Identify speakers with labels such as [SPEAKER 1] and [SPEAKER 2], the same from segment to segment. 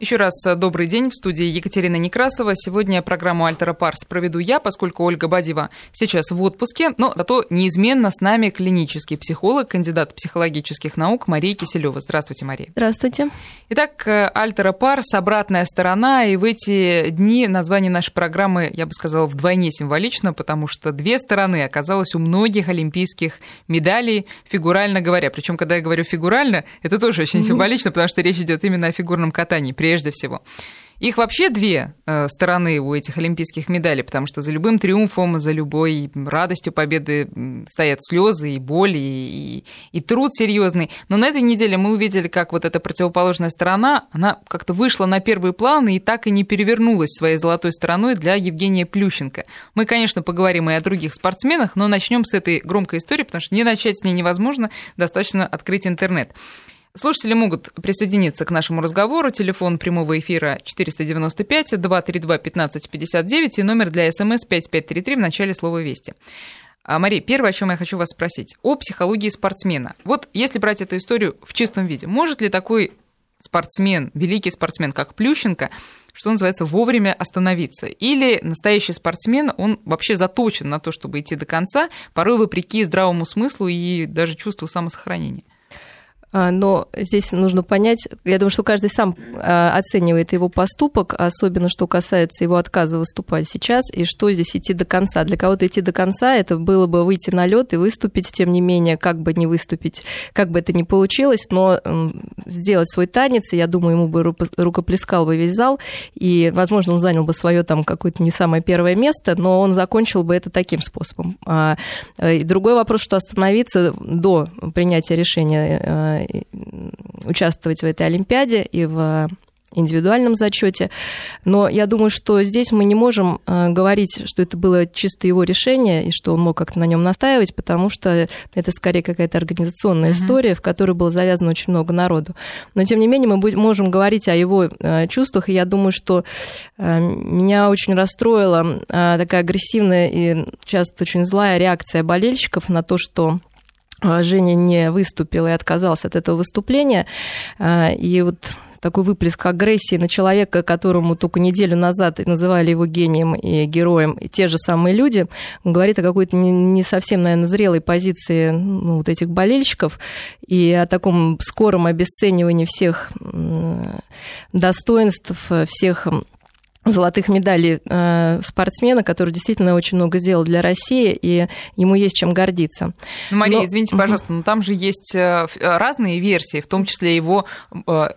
[SPEAKER 1] Еще раз э, добрый день в студии Екатерина Некрасова. Сегодня программу «Альтера Парс» проведу я, поскольку Ольга Бадева сейчас в отпуске, но зато неизменно с нами клинический психолог, кандидат психологических наук Мария Киселева. Здравствуйте, Мария.
[SPEAKER 2] Здравствуйте.
[SPEAKER 1] Итак, э, «Альтера Парс» — обратная сторона, и в эти дни название нашей программы, я бы сказала, вдвойне символично, потому что две стороны оказалось у многих олимпийских медалей, фигурально говоря. Причем, когда я говорю фигурально, это тоже очень символично, потому что речь идет именно о фигурном катании прежде всего. Их вообще две э, стороны у этих олимпийских медалей, потому что за любым триумфом, за любой радостью победы стоят слезы и боли, и, и труд серьезный. Но на этой неделе мы увидели, как вот эта противоположная сторона, она как-то вышла на первый план и так и не перевернулась своей золотой стороной для Евгения Плющенко. Мы, конечно, поговорим и о других спортсменах, но начнем с этой громкой истории, потому что не начать с ней невозможно, достаточно открыть интернет. Слушатели могут присоединиться к нашему разговору. Телефон прямого эфира 495-232-1559 и номер для СМС 5533 в начале слова «Вести». А, Мария, первое, о чем я хочу вас спросить, о психологии спортсмена. Вот если брать эту историю в чистом виде, может ли такой спортсмен, великий спортсмен, как Плющенко, что называется, вовремя остановиться? Или настоящий спортсмен, он вообще заточен на то, чтобы идти до конца, порой вопреки здравому смыслу и даже чувству самосохранения?
[SPEAKER 2] А, но здесь нужно понять, я думаю, что каждый сам а, оценивает его поступок, особенно что касается его отказа выступать сейчас, и что здесь идти до конца. Для кого-то идти до конца это было бы выйти на лед и выступить, тем не менее, как бы не выступить, как бы это ни получилось, но сделать свой танец, и я думаю, ему бы рукоплескал бы весь зал, и, возможно, он занял бы свое там какое-то не самое первое место, но он закончил бы это таким способом. А, и другой вопрос, что остановиться до принятия решения участвовать в этой Олимпиаде и в индивидуальном зачете. Но я думаю, что здесь мы не можем э, говорить, что это было чисто его решение и что он мог как-то на нем настаивать, потому что это скорее какая-то организационная mm-hmm. история, в которой было завязано очень много народу. Но тем не менее мы можем говорить о его э, чувствах, и я думаю, что э, меня очень расстроила такая агрессивная и часто очень злая реакция болельщиков на то, что Женя не выступил и отказался от этого выступления. А, и вот такой выплеск агрессии на человека, которому только неделю назад называли его гением и героем, и те же самые люди, говорит о какой-то не совсем, наверное, зрелой позиции ну, вот этих болельщиков и о таком скором обесценивании всех достоинств, всех золотых медалей э, спортсмена, который действительно очень много сделал для России, и ему есть чем гордиться.
[SPEAKER 1] Ну, Мария, но... извините, пожалуйста, но там же есть э, разные версии, в том числе его э,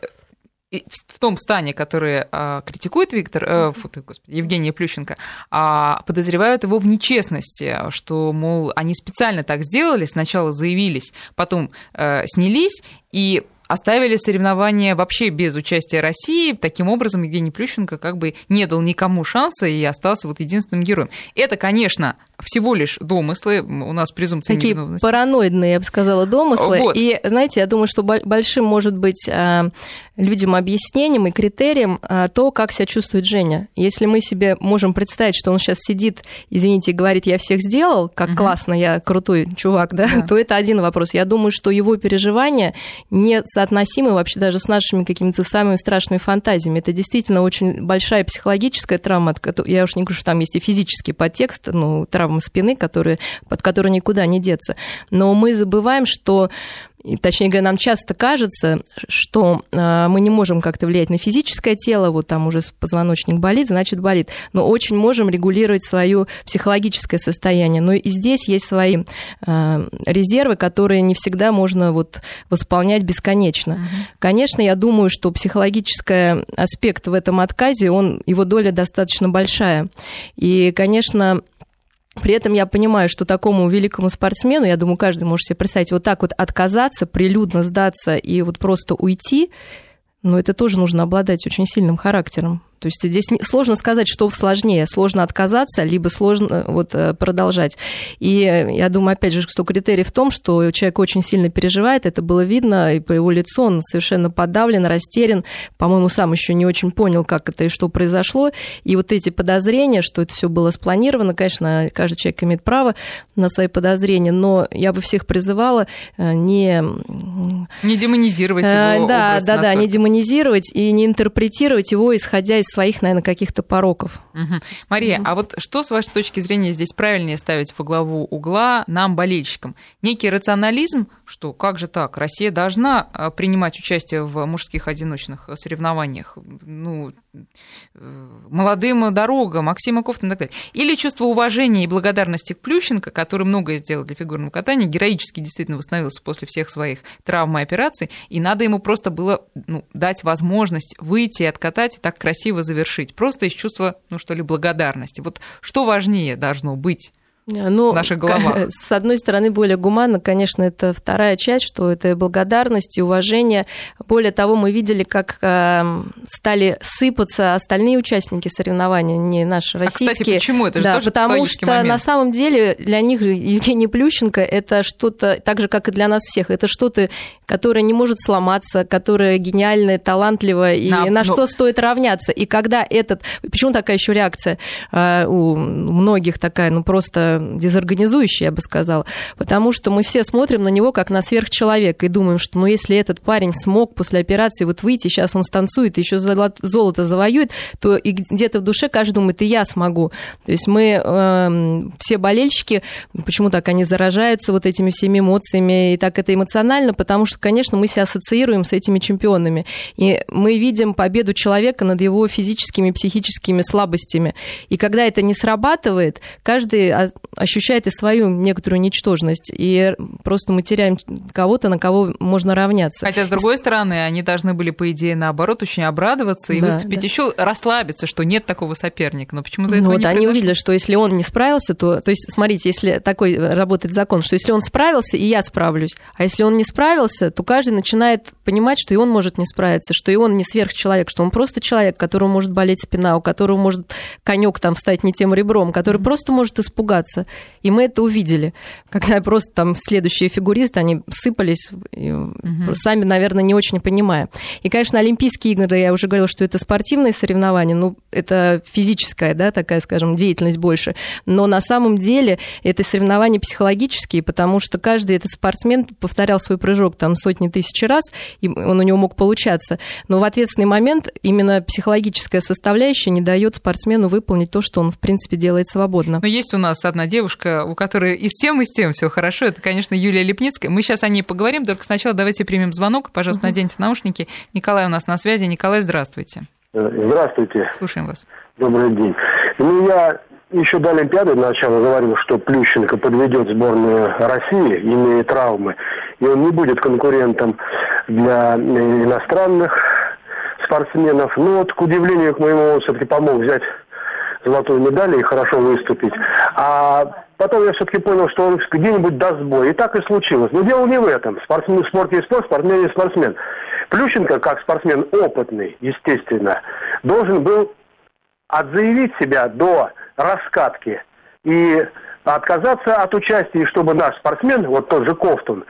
[SPEAKER 1] в том стане, который критикует Виктор, э, фу, господи, Евгения Плющенко, а подозревают его в нечестности, что, мол, они специально так сделали, сначала заявились, потом э, снялись, и оставили соревнования вообще без участия России. Таким образом, Евгений Плющенко как бы не дал никому шанса и остался вот единственным героем. Это, конечно, всего лишь домыслы, у нас презумпция
[SPEAKER 2] Такие
[SPEAKER 1] невиновности.
[SPEAKER 2] параноидные, я бы сказала, домыслы. Вот. И, знаете, я думаю, что большим может быть а, людям объяснением и критерием а, то, как себя чувствует Женя. Если мы себе можем представить, что он сейчас сидит, извините, и говорит, я всех сделал, как угу. классно, я крутой чувак, да, да, то это один вопрос. Я думаю, что его переживания не соотносимы вообще даже с нашими какими-то самыми страшными фантазиями. Это действительно очень большая психологическая травма, я уж не говорю, что там есть и физический подтекст, ну, травма травмы спины, которые, под которые никуда не деться. Но мы забываем, что и, точнее говоря, нам часто кажется, что э, мы не можем как-то влиять на физическое тело, вот там уже позвоночник болит, значит болит, но очень можем регулировать свое психологическое состояние. Но и здесь есть свои э, резервы, которые не всегда можно вот восполнять бесконечно. Uh-huh. Конечно, я думаю, что психологический аспект в этом отказе, он, его доля достаточно большая. И, конечно, при этом я понимаю, что такому великому спортсмену, я думаю, каждый может себе представить, вот так вот отказаться, прилюдно сдаться и вот просто уйти, но это тоже нужно обладать очень сильным характером. То есть здесь сложно сказать, что сложнее. Сложно отказаться, либо сложно вот, продолжать. И я думаю, опять же, что критерий в том, что человек очень сильно переживает, это было видно, и по его лицу он совершенно подавлен, растерян, по-моему, сам еще не очень понял, как это и что произошло. И вот эти подозрения, что это все было спланировано, конечно, каждый человек имеет право на свои подозрения, но я бы всех призывала э, не...
[SPEAKER 1] Не демонизировать
[SPEAKER 2] э,
[SPEAKER 1] его
[SPEAKER 2] Да, да, да, не демонизировать и не интерпретировать его, исходя из своих, наверное, каких-то пороков.
[SPEAKER 1] Угу. Мария, а вот что, с вашей точки зрения, здесь правильнее ставить во главу угла нам, болельщикам? Некий рационализм, что как же так, Россия должна э, принимать участие в мужских одиночных соревнованиях, ну, молодым дорога, Максима Кофтон и так далее. Или чувство уважения и благодарности к Плющенко, который многое сделал для фигурного катания, героически действительно восстановился после всех своих травм и операций, и надо ему просто было ну, дать возможность выйти и откатать и так красиво завершить. Просто из чувства, ну что ли, благодарности. Вот что важнее должно быть? Ну, в наших головах.
[SPEAKER 2] С одной стороны, более гуманно, конечно, это вторая часть, что это благодарность и уважение. Более того, мы видели, как э, стали сыпаться остальные участники соревнований, не наши российские. А, кстати,
[SPEAKER 1] почему? Это же
[SPEAKER 2] да,
[SPEAKER 1] тоже
[SPEAKER 2] потому что
[SPEAKER 1] момент.
[SPEAKER 2] на самом деле для них Евгений Плющенко это что-то, так же, как и для нас всех, это что-то, которое не может сломаться, которое гениальное, талантливое, и да, на но... что стоит равняться. И когда этот... Почему такая еще реакция э, у многих такая, ну просто дезорганизующий, я бы сказала, потому что мы все смотрим на него как на сверхчеловека и думаем, что ну если этот парень смог после операции вот выйти, сейчас он станцует, еще золото завоюет, то и где-то в душе каждый думает, и я смогу. То есть мы э, все болельщики, почему так они заражаются вот этими всеми эмоциями, и так это эмоционально, потому что, конечно, мы себя ассоциируем с этими чемпионами. И мы видим победу человека над его физическими, психическими слабостями. И когда это не срабатывает, каждый ощущает и свою некоторую ничтожность, и просто мы теряем кого-то, на кого можно равняться.
[SPEAKER 1] Хотя, с другой стороны, они должны были, по идее, наоборот, очень обрадоваться и да, выступить да. еще расслабиться, что нет такого соперника, но почему-то этого
[SPEAKER 2] ну,
[SPEAKER 1] не
[SPEAKER 2] вот
[SPEAKER 1] они
[SPEAKER 2] увидели, что если он не справился, то, то есть, смотрите, если такой работает закон, что если он справился, и я справлюсь, а если он не справился, то каждый начинает понимать, что и он может не справиться, что и он не сверхчеловек, что он просто человек, которому может болеть спина, у которого может конек там стать не тем ребром, который mm-hmm. просто может испугаться. И мы это увидели, когда просто там следующие фигуристы, они сыпались, угу. сами, наверное, не очень понимая. И, конечно, Олимпийские игры, я уже говорила, что это спортивные соревнования, ну, это физическая, да, такая, скажем, деятельность больше. Но на самом деле это соревнования психологические, потому что каждый этот спортсмен повторял свой прыжок там сотни тысяч раз, и он у него мог получаться. Но в ответственный момент именно психологическая составляющая не дает спортсмену выполнить то, что он, в принципе, делает свободно.
[SPEAKER 1] Но есть у нас одна девушка, у которой и с тем, и с тем все хорошо. Это, конечно, Юлия Лепницкая. Мы сейчас о ней поговорим, только сначала давайте примем звонок. Пожалуйста, наденьте наушники. Николай у нас на связи. Николай, здравствуйте.
[SPEAKER 3] Здравствуйте.
[SPEAKER 1] Слушаем вас.
[SPEAKER 3] Добрый день. Ну, я еще до Олимпиады начала говорил, что Плющенко подведет сборную России, имея травмы, и он не будет конкурентом для иностранных спортсменов. Но вот, к удивлению к моему, он все-таки помог взять золотую медаль и хорошо выступить. А потом я все-таки понял, что он где-нибудь даст бой. И так и случилось. Но дело не в этом. Спортсмен, спорт есть спорт, спортсмен есть спортсмен. Плющенко, как спортсмен опытный, естественно, должен был отзаявить себя до раскатки и отказаться от участия, чтобы наш спортсмен, вот тот же Кофтун,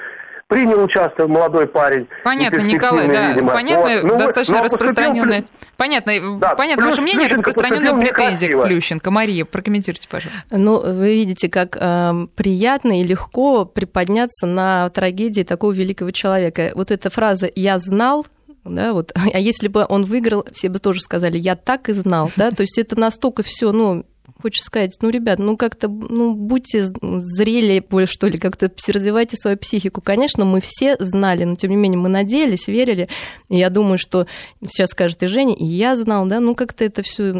[SPEAKER 3] принял участие молодой парень.
[SPEAKER 1] Понятно, Николай, да, видимо. понятно, вот. ну, достаточно ну, распространенное. Понятно, да, понятно ваше мнение, распространенная претензия к Плющенко. Мария, прокомментируйте, пожалуйста.
[SPEAKER 2] Ну, вы видите, как э, приятно и легко приподняться на трагедии такого великого человека. Вот эта фраза «я знал», да, вот. А если бы он выиграл, все бы тоже сказали, я так и знал, да, то есть это настолько все, ну, хочется сказать, ну, ребят, ну, как-то, ну, будьте зрелее, больше, что ли, как-то развивайте свою психику. Конечно, мы все знали, но, тем не менее, мы надеялись, верили. И я думаю, что сейчас скажет и Женя, и я знал, да, ну, как-то это все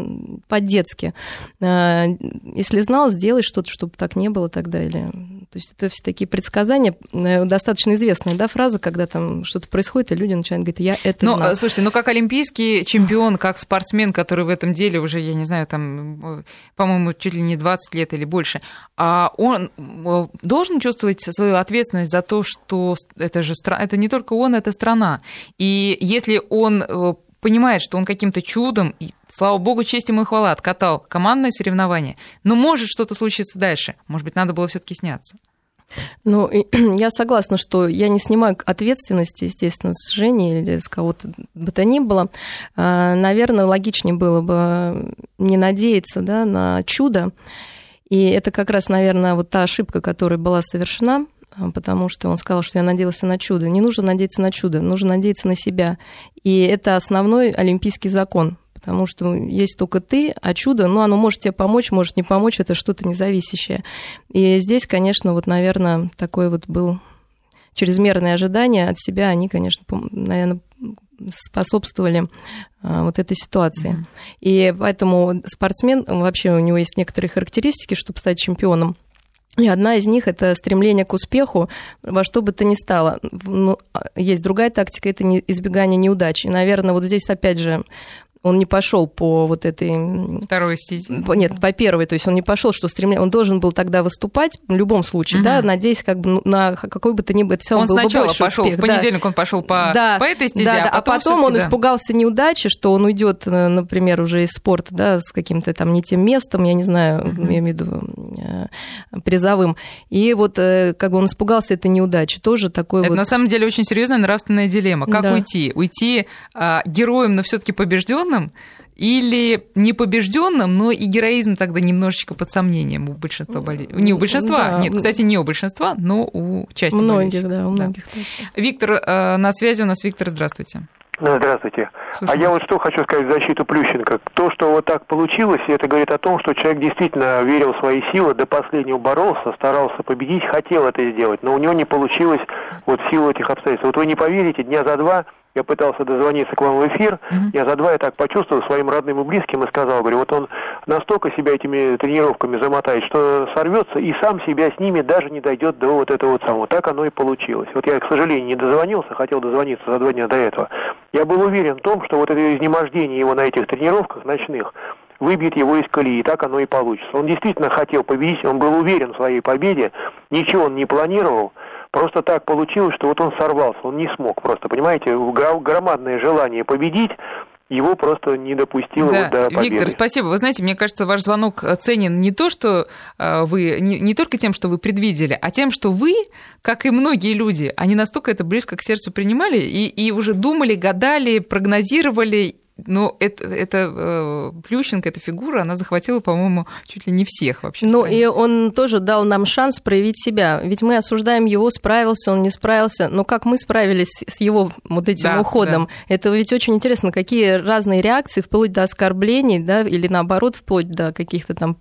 [SPEAKER 2] по-детски. А, если знал, сделай что-то, чтобы так не было тогда, или то есть это все такие предсказания, э, достаточно известная да, фраза, когда там что-то происходит, и люди начинают говорить, я это
[SPEAKER 1] ну,
[SPEAKER 2] знал.
[SPEAKER 1] Слушайте, ну как олимпийский чемпион, как спортсмен, который в этом деле уже, я не знаю, там, по-моему, чуть ли не 20 лет или больше, а он э, должен чувствовать свою ответственность за то, что это же это не только он, это страна. И если он э, понимает, что он каким-то чудом, и, слава богу, честь ему и хвала, откатал командное соревнование, но может что-то случиться дальше. Может быть, надо было все таки сняться.
[SPEAKER 2] Ну, я согласна, что я не снимаю ответственности, естественно, с Жени или с кого-то бы то ни было. А, наверное, логичнее было бы не надеяться да, на чудо. И это как раз, наверное, вот та ошибка, которая была совершена, а, потому что он сказал, что я надеялся на чудо. Не нужно надеяться на чудо, нужно надеяться на себя. И это основной олимпийский закон, потому что есть только ты, а чудо, ну, оно может тебе помочь, может не помочь, это что-то независящее. И здесь, конечно, вот, наверное, такой вот был чрезмерное ожидание от себя, они, конечно, наверное, способствовали а, вот этой ситуации. Mm-hmm. И поэтому спортсмен, вообще у него есть некоторые характеристики, чтобы стать чемпионом. И одна из них – это стремление к успеху во что бы то ни стало. Ну, а, есть другая тактика – это избегание неудач. И, наверное, вот здесь, опять же, он не пошел по вот этой...
[SPEAKER 1] Второй стези.
[SPEAKER 2] Нет, по первой, то есть он не пошел, что стремление... Он должен был тогда выступать в любом случае, угу. да, надеясь как бы на какой бы то ни было... Это
[SPEAKER 1] он сначала пошел, успех, в понедельник да. он пошел по,
[SPEAKER 2] да,
[SPEAKER 1] по этой стезе,
[SPEAKER 2] да,
[SPEAKER 1] а потом,
[SPEAKER 2] а потом он да. испугался неудачи, что он уйдет, э, например, уже из спорта, да, с каким-то там не тем местом, я не знаю, угу. я имею в виду э, призовым. И вот э, как бы он испугался этой неудачи, тоже такой
[SPEAKER 1] Это
[SPEAKER 2] вот...
[SPEAKER 1] на самом деле очень серьезная нравственная дилемма. Как да. уйти? Уйти а, героем, но все таки побежденным, или непобежденным, но и героизм тогда немножечко под сомнением у большинства болельщиков. Не у большинства, да. нет, кстати, не у большинства, но у части
[SPEAKER 2] Многих, да, у многих.
[SPEAKER 1] Да. Виктор, э, на связи у нас Виктор, здравствуйте.
[SPEAKER 4] Здравствуйте. Слушаю а я вот что хочу сказать в защиту Плющенко. То, что вот так получилось, это говорит о том, что человек действительно верил в свои силы, до последнего боролся, старался победить, хотел это сделать, но у него не получилось вот в силу этих обстоятельств. Вот вы не поверите, дня за два я пытался дозвониться к вам в эфир, mm-hmm. я за два я так почувствовал своим родным и близким и сказал, говорю, вот он настолько себя этими тренировками замотает, что сорвется и сам себя с ними даже не дойдет до вот этого вот самого. Так оно и получилось. Вот я, к сожалению, не дозвонился, хотел дозвониться за два дня до этого. Я был уверен в том, что вот это изнемождение его на этих тренировках ночных выбьет его из колеи, и так оно и получится. Он действительно хотел победить, он был уверен в своей победе, ничего он не планировал, Просто так получилось, что вот он сорвался, он не смог просто, понимаете, громадное желание победить, его просто не допустило да. вот до победы.
[SPEAKER 1] Виктор, спасибо. Вы знаете, мне кажется, ваш звонок ценен не то, что э, вы, не, не только тем, что вы предвидели, а тем, что вы, как и многие люди, они настолько это близко к сердцу принимали и, и уже думали, гадали, прогнозировали но это, это э, Плющенко, эта фигура, она захватила, по-моему, чуть ли не всех вообще.
[SPEAKER 2] Ну, и он тоже дал нам шанс проявить себя. Ведь мы осуждаем его, справился он, не справился. Но как мы справились с его вот этим да, уходом? Да. Это ведь очень интересно, какие разные реакции, вплоть до оскорблений, да, или наоборот, вплоть до каких-то там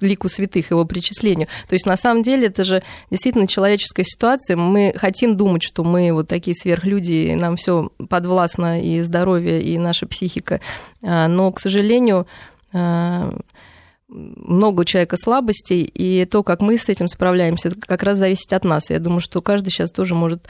[SPEAKER 2] лику святых его причислению. То есть, на самом деле, это же действительно человеческая ситуация. Мы хотим думать, что мы вот такие сверхлюди, нам все подвластно, и здоровье, и наша психика психика. А, но, к сожалению, а, много у человека слабостей, и то, как мы с этим справляемся, как раз зависит от нас. Я думаю, что каждый сейчас тоже может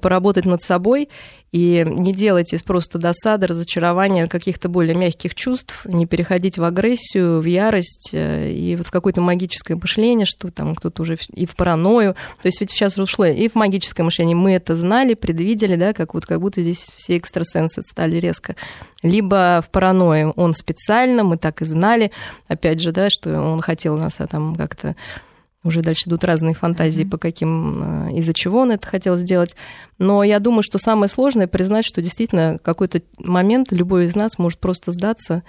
[SPEAKER 2] поработать над собой и не делать из просто досады, разочарования каких-то более мягких чувств, не переходить в агрессию, в ярость э, и вот в какое-то магическое мышление, что там кто-то уже и в паранойю. То есть ведь сейчас ушло и в магическое мышление. Мы это знали, предвидели, да, как вот как будто здесь все экстрасенсы стали резко. Либо в паранойю он специально, мы так и знали, опять же, да, что он хотел нас а там как-то уже дальше идут разные фантазии, по каким, э, из-за чего он это хотел сделать. Но я думаю, что самое сложное признать, что действительно какой-то момент любой из нас может просто сдаться,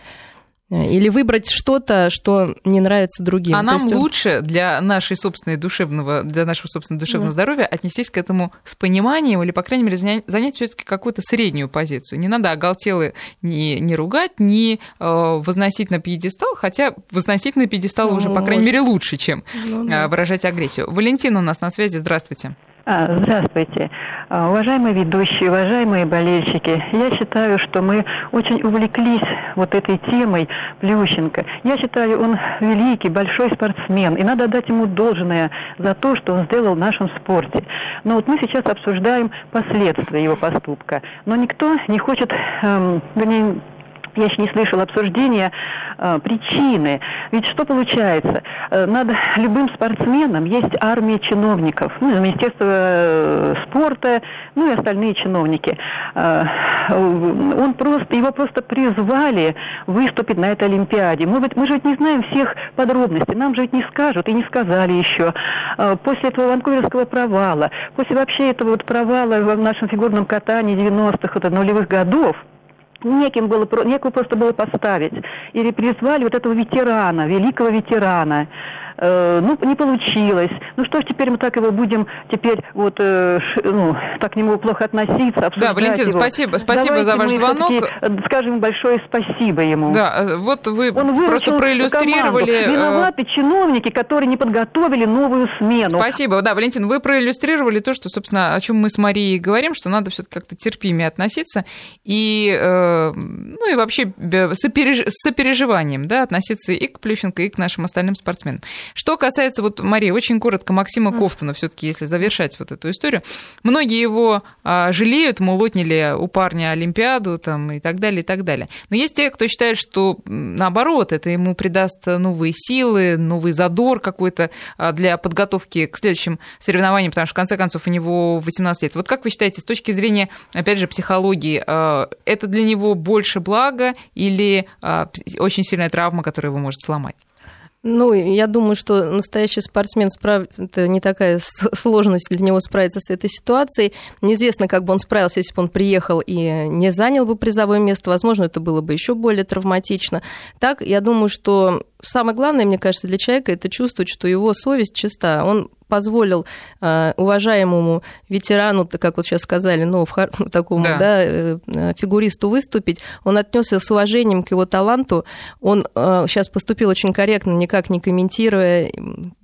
[SPEAKER 2] или выбрать что-то, что не нравится другим.
[SPEAKER 1] А нам есть... лучше для нашей собственной душевного, для нашего собственного душевного да. здоровья отнестись к этому с пониманием или, по крайней мере, занять, все-таки какую-то среднюю позицию. Не надо оголтелы не, не ругать, не э, возносить на пьедестал, хотя возносить на пьедестал ну, уже, по крайней мере, лучше, чем ну, да. Э, выражать агрессию. Валентина у нас на связи. Здравствуйте.
[SPEAKER 5] А, здравствуйте. А, уважаемые ведущие, уважаемые болельщики, я считаю, что мы очень увлеклись вот этой темой Плющенко. Я считаю, он великий, большой спортсмен, и надо дать ему должное за то, что он сделал в нашем спорте. Но вот мы сейчас обсуждаем последствия его поступка. Но никто не хочет, эм, вернее, я еще не слышала обсуждения э, причины. Ведь что получается? Э, над любым спортсменом есть армия чиновников, ну, Министерство э, спорта, ну и остальные чиновники. Э, он просто, его просто призвали выступить на этой Олимпиаде. Мы, мы же ведь не знаем всех подробностей, нам же ведь не скажут и не сказали еще. Э, после этого ванкуверского провала, после вообще этого вот провала в нашем фигурном катании 90-х, вот, нулевых годов, неким было, некого просто было поставить. Или призвали вот этого ветерана, великого ветерана. Э, ну, не получилось. Ну что ж, теперь мы так его будем теперь вот, э, ну, так к нему плохо относиться,
[SPEAKER 1] Да, Валентин, его. спасибо, спасибо
[SPEAKER 5] Давайте
[SPEAKER 1] за ваш звонок.
[SPEAKER 5] Э, скажем большое спасибо ему.
[SPEAKER 1] Да, э, вот вы Он просто проиллюстрировали... Команду.
[SPEAKER 5] Виноваты чиновники, которые не подготовили новую смену.
[SPEAKER 1] Спасибо, да, Валентин, вы проиллюстрировали то, что, собственно, о чем мы с Марией говорим, что надо все-таки как-то терпимее относиться и, э, ну и вообще сопереж... с сопереживанием, да, относиться и к Плющенко, и к нашим остальным спортсменам. Что касается, вот, Мария, очень коротко, Максима Кофтона, все таки если завершать вот эту историю, многие его а, жалеют, мол, отняли у парня Олимпиаду там, и так далее, и так далее. Но есть те, кто считает, что наоборот, это ему придаст новые силы, новый задор какой-то а, для подготовки к следующим соревнованиям, потому что, в конце концов, у него 18 лет. Вот как вы считаете, с точки зрения, опять же, психологии, а, это для него больше блага или а, очень сильная травма, которая его может сломать?
[SPEAKER 2] Ну, я думаю, что настоящий спортсмен справ... это не такая сложность для него справиться с этой ситуацией. Неизвестно, как бы он справился, если бы он приехал и не занял бы призовое место. Возможно, это было бы еще более травматично. Так, я думаю, что самое главное, мне кажется, для человека это чувствовать, что его совесть чиста. Он позволил э, уважаемому ветерану, как вот сейчас сказали, ну, в, такому, да, да э, фигуристу выступить, он отнесся с уважением к его таланту, он э, сейчас поступил очень корректно, никак не комментируя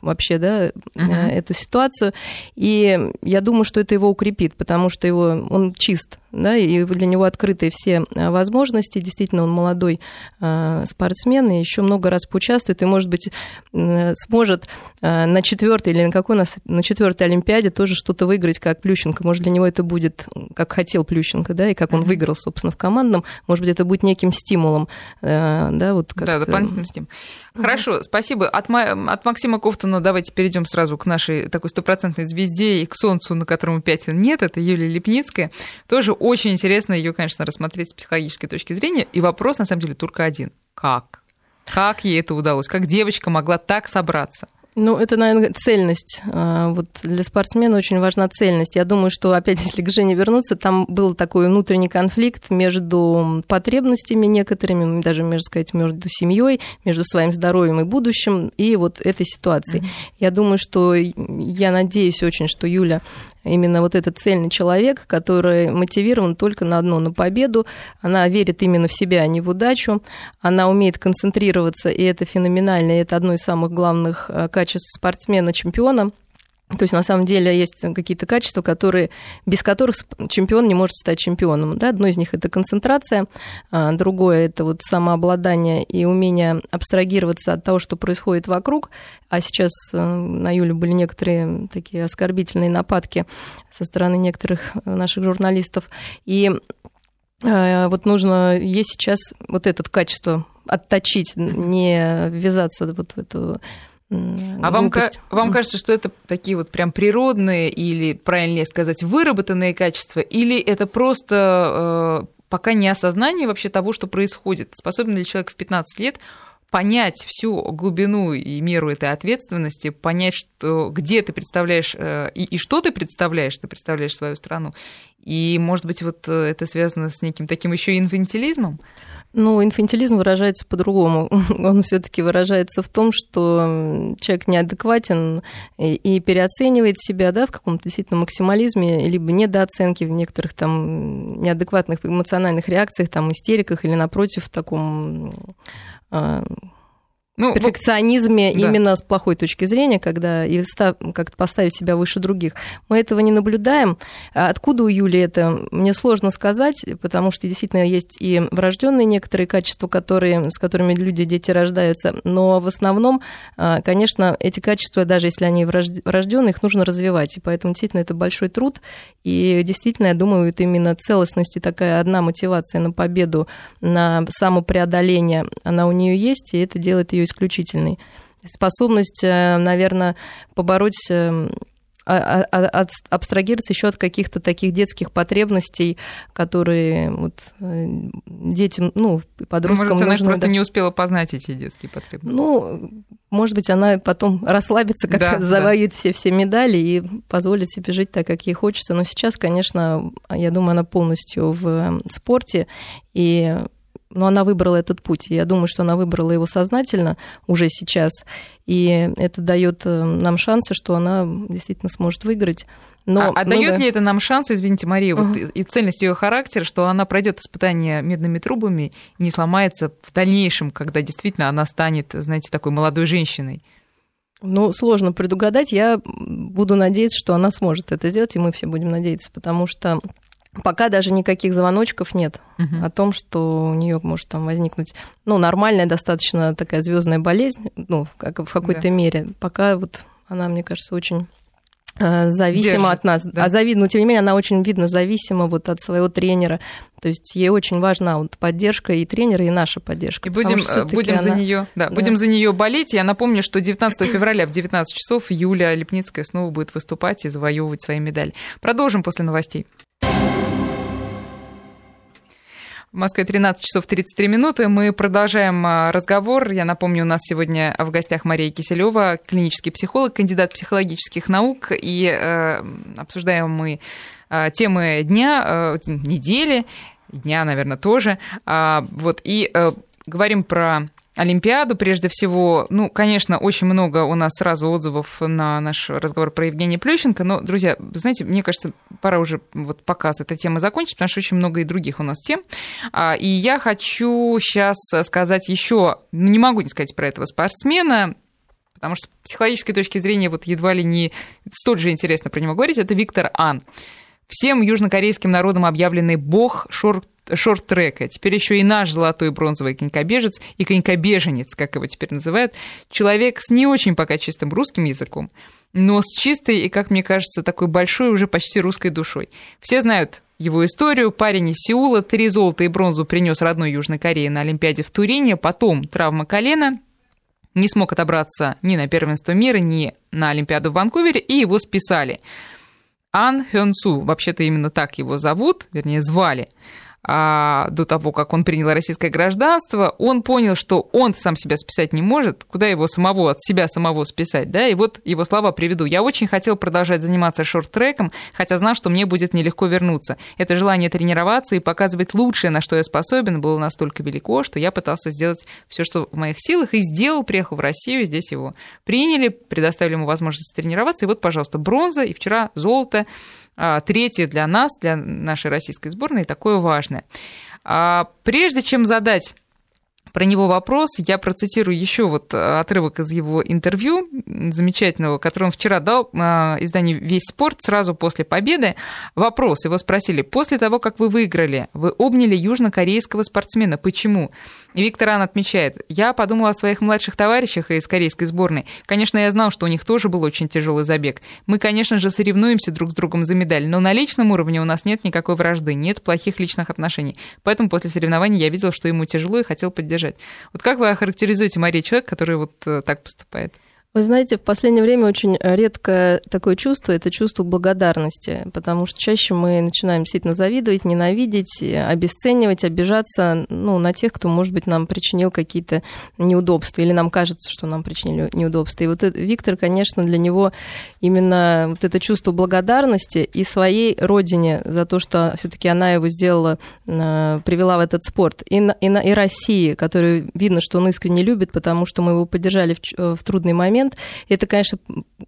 [SPEAKER 2] вообще, да, угу. эту ситуацию, и я думаю, что это его укрепит, потому что его, он чист, да, и для него открыты все возможности, действительно, он молодой спортсмен, и еще много раз поучаствует, и, может быть, сможет на четвертой или на какой нас на четвертой Олимпиаде тоже что-то выиграть, как Плющенко. Может, для него это будет, как хотел Плющенко, да, и как он выиграл, собственно, в командном. Может быть, это будет неким стимулом, э, да, вот как
[SPEAKER 1] Да, дополнительным стимулом. Хорошо, спасибо. От, от Максима Кофтуна давайте перейдем сразу к нашей такой стопроцентной звезде и к солнцу, на котором пятен нет. Это Юлия Лепницкая. Тоже очень интересно ее, конечно, рассмотреть с психологической точки зрения. И вопрос, на самом деле, только один. Как? Как ей это удалось? Как девочка могла так собраться?
[SPEAKER 2] Ну, это, наверное, цельность. А, вот для спортсмена очень важна цельность. Я думаю, что, опять, если к Жене вернуться, там был такой внутренний конфликт между потребностями некоторыми, даже, можно сказать, между семьей, между своим здоровьем и будущим, и вот этой ситуацией. Mm-hmm. Я думаю, что я надеюсь очень, что Юля именно вот этот цельный человек, который мотивирован только на одно, на победу. Она верит именно в себя, а не в удачу. Она умеет концентрироваться, и это феноменально, и это одно из самых главных э, качеств спортсмена-чемпиона. То есть, на самом деле, есть какие-то качества, которые, без которых чемпион не может стать чемпионом. Да? Одно из них – это концентрация, а другое – это вот самообладание и умение абстрагироваться от того, что происходит вокруг. А сейчас э, на Юлю были некоторые такие оскорбительные нападки со стороны некоторых наших журналистов. И э, вот нужно ей сейчас вот это качество отточить, не ввязаться вот в эту
[SPEAKER 1] а вам, вам кажется, что это такие вот прям природные или, правильнее сказать, выработанные качества, или это просто э, пока не осознание вообще того, что происходит? Способен ли человек в 15 лет понять всю глубину и меру этой ответственности, понять, что, где ты представляешь э, и, и что ты представляешь, ты представляешь свою страну. И, может быть, вот э, это связано с неким таким еще инфантилизмом?
[SPEAKER 2] Ну, инфантилизм выражается по-другому. Он все-таки выражается в том, что человек неадекватен и переоценивает себя да, в каком-то действительно максимализме, либо недооценке в некоторых там неадекватных эмоциональных реакциях, там, истериках или, напротив, в таком а, ну, перфекционизме да. именно с плохой точки зрения, когда и как-то поставить себя выше других. Мы этого не наблюдаем. А откуда у Юли это? Мне сложно сказать, потому что действительно есть и врожденные некоторые качества, которые, с которыми люди, дети рождаются. Но в основном, а, конечно, эти качества, даже если они врожденные, их нужно развивать. И поэтому действительно это большой труд. И действительно, я думаю, это именно целостность и такая одна мотивация на победу, на самопреодоление, она у нее есть, и это делает ее исключительной. Способность, э, наверное, побороть э, а, а, а, абстрагироваться еще от каких-то таких детских потребностей, которые вот э, детям, ну, подросткам
[SPEAKER 1] может,
[SPEAKER 2] нужно...
[SPEAKER 1] Она просто да... не успела познать эти детские потребности.
[SPEAKER 2] Ну, может быть, она потом расслабится, как да, завоюет да. все все медали и позволит себе жить так, как ей хочется. Но сейчас, конечно, я думаю, она полностью в спорте, и но она выбрала этот путь. Я думаю, что она выбрала его сознательно уже сейчас. И это дает э, нам шансы, что она действительно сможет выиграть.
[SPEAKER 1] Но а, а много... дает ли это нам шанс, извините, Мария, uh-huh. вот и цельность ее характера, что она пройдет испытание медными трубами и не сломается в дальнейшем, когда действительно она станет, знаете, такой молодой женщиной?
[SPEAKER 2] Ну, сложно предугадать. Я буду надеяться, что она сможет это сделать, и мы все будем надеяться, потому что Пока даже никаких звоночков нет угу. о том, что у нее может там возникнуть, ну, нормальная достаточно такая звездная болезнь, ну, как в какой-то да. мере. Пока вот она, мне кажется, очень э, зависима Держит, от нас. Да. А зави... но, тем не менее, она очень, видно, зависима вот от своего тренера. То есть ей очень важна вот поддержка и тренера, и наша поддержка.
[SPEAKER 1] И будем, будем она... за нее, да, да. будем за нее болеть. Я напомню, что 19 февраля в 19 часов Юля Лепницкая снова будет выступать и завоевывать свои медали. Продолжим после новостей. В Москве 13 часов 33 минуты. Мы продолжаем а, разговор. Я напомню, у нас сегодня в гостях Мария Киселева, клинический психолог, кандидат психологических наук. И э, обсуждаем мы э, темы дня, э, недели, дня, наверное, тоже. А, вот, и э, говорим про Олимпиаду прежде всего. Ну, конечно, очень много у нас сразу отзывов на наш разговор про Евгения Плющенко, но, друзья, знаете, мне кажется, пора уже вот пока с этой темы закончить, потому что очень много и других у нас тем. А, и я хочу сейчас сказать еще, ну, не могу не сказать про этого спортсмена, потому что с психологической точки зрения вот едва ли не столь же интересно про него говорить, это Виктор Ан. Всем южнокорейским народам объявленный бог шорт шорт-трека. Теперь еще и наш золотой и бронзовый конькобежец и конькобеженец, как его теперь называют, человек с не очень пока чистым русским языком, но с чистой и, как мне кажется, такой большой уже почти русской душой. Все знают его историю. Парень из Сеула три золота и бронзу принес родной Южной Корее на Олимпиаде в Турине, потом травма колена, не смог отобраться ни на первенство мира, ни на Олимпиаду в Ванкувере, и его списали. Ан Хён Су, вообще-то именно так его зовут, вернее, звали а, до того, как он принял российское гражданство, он понял, что он сам себя списать не может, куда его самого, от себя самого списать, да, и вот его слова приведу. «Я очень хотел продолжать заниматься шорт-треком, хотя знал, что мне будет нелегко вернуться. Это желание тренироваться и показывать лучшее, на что я способен, было настолько велико, что я пытался сделать все, что в моих силах, и сделал, приехал в Россию, здесь его приняли, предоставили ему возможность тренироваться, и вот, пожалуйста, бронза, и вчера золото, третье для нас, для нашей российской сборной, такое важное. А, прежде чем задать про него вопрос. Я процитирую еще вот отрывок из его интервью замечательного, который он вчера дал а, изданию «Весь спорт» сразу после победы. Вопрос, его спросили, после того, как вы выиграли, вы обняли южнокорейского спортсмена. Почему? Виктор Ан отмечает, я подумала о своих младших товарищах из корейской сборной. Конечно, я знал, что у них тоже был очень тяжелый забег. Мы, конечно же, соревнуемся друг с другом за медаль, но на личном уровне у нас нет никакой вражды, нет плохих личных отношений. Поэтому после соревнований я видел, что ему тяжело и хотел поддержать. Вот как вы охарактеризуете, Мария, человек, который вот э, так поступает?
[SPEAKER 2] Вы знаете, в последнее время очень редко такое чувство, это чувство благодарности, потому что чаще мы начинаем действительно завидовать, ненавидеть, обесценивать, обижаться ну, на тех, кто, может быть, нам причинил какие-то неудобства, или нам кажется, что нам причинили неудобства. И вот это, Виктор, конечно, для него именно вот это чувство благодарности и своей родине за то, что все таки она его сделала, э, привела в этот спорт, и, и, и России, которую видно, что он искренне любит, потому что мы его поддержали в, в трудный момент, момент. Это, конечно,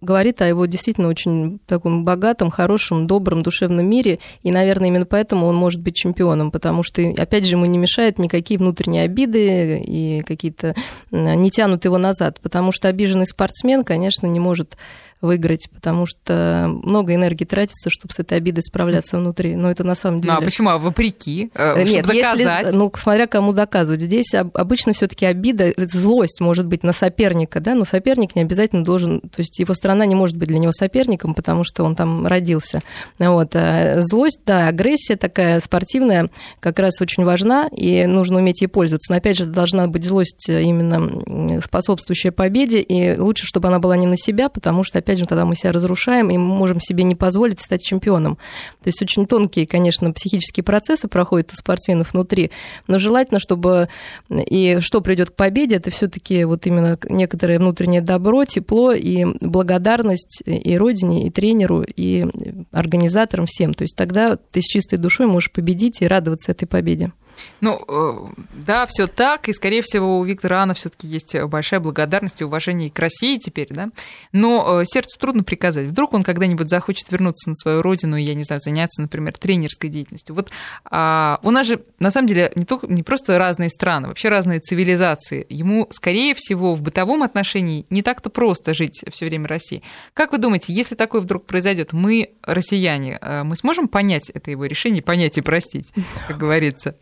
[SPEAKER 2] говорит о его действительно очень таком богатом, хорошем, добром, душевном мире, и, наверное, именно поэтому он может быть чемпионом, потому что, опять же, ему не мешают никакие внутренние обиды и какие-то не тянут его назад, потому что обиженный спортсмен, конечно, не может выиграть, потому что много энергии тратится, чтобы с этой обидой справляться внутри. Но это на самом деле...
[SPEAKER 1] Ну, а почему? А вопреки? Э, Нет, доказать?
[SPEAKER 2] Если, ну, смотря кому доказывать. Здесь обычно все таки обида, злость может быть на соперника, да, но соперник не обязательно должен... То есть его страна не может быть для него соперником, потому что он там родился. Вот. Злость, да, агрессия такая спортивная как раз очень важна, и нужно уметь ей пользоваться. Но, опять же, должна быть злость именно способствующая победе, и лучше, чтобы она была не на себя, потому что, опять опять же, тогда мы себя разрушаем, и можем себе не позволить стать чемпионом. То есть очень тонкие, конечно, психические процессы проходят у спортсменов внутри, но желательно, чтобы и что придет к победе, это все-таки вот именно некоторое внутреннее добро, тепло и благодарность и родине, и тренеру, и организаторам всем. То есть тогда ты с чистой душой можешь победить и радоваться этой победе.
[SPEAKER 1] Ну, э, да, все так, и, скорее всего, у Виктора Ана все-таки есть большая благодарность и уважение к России теперь, да. Но э, сердцу трудно приказать. Вдруг он когда-нибудь захочет вернуться на свою родину и, я не знаю, заняться, например, тренерской деятельностью. Вот а, у нас же, на самом деле, не, только, не просто разные страны, вообще разные цивилизации. Ему, скорее всего, в бытовом отношении не так-то просто жить все время в России. Как вы думаете, если такое вдруг произойдет, мы, россияне, э, мы сможем понять это его решение, понять и простить, как говорится?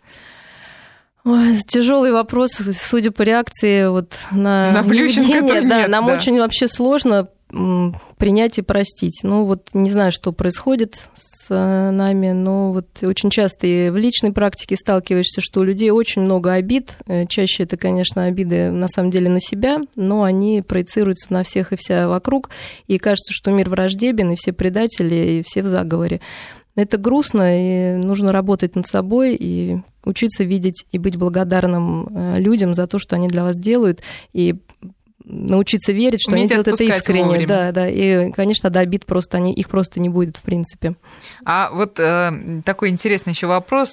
[SPEAKER 2] Ой, тяжелый вопрос, судя по реакции вот на,
[SPEAKER 1] на Плющенко,
[SPEAKER 2] да, нет, нам да. очень вообще сложно принять и простить. Ну вот не знаю, что происходит с э, нами, но вот очень часто и в личной практике сталкиваешься, что у людей очень много обид. Э, чаще это, конечно, обиды на самом деле на себя, но они проецируются на всех и вся вокруг, и кажется, что мир враждебен, и все предатели, и все в заговоре. Это грустно, и нужно работать над собой и учиться видеть и быть благодарным э, людям за то, что они для вас делают, и научиться верить, что Уметь они делают это искренне. Вовремя. Да, да. И, конечно, до обид просто они, их просто не будет, в принципе.
[SPEAKER 1] А вот э, такой интересный еще вопрос.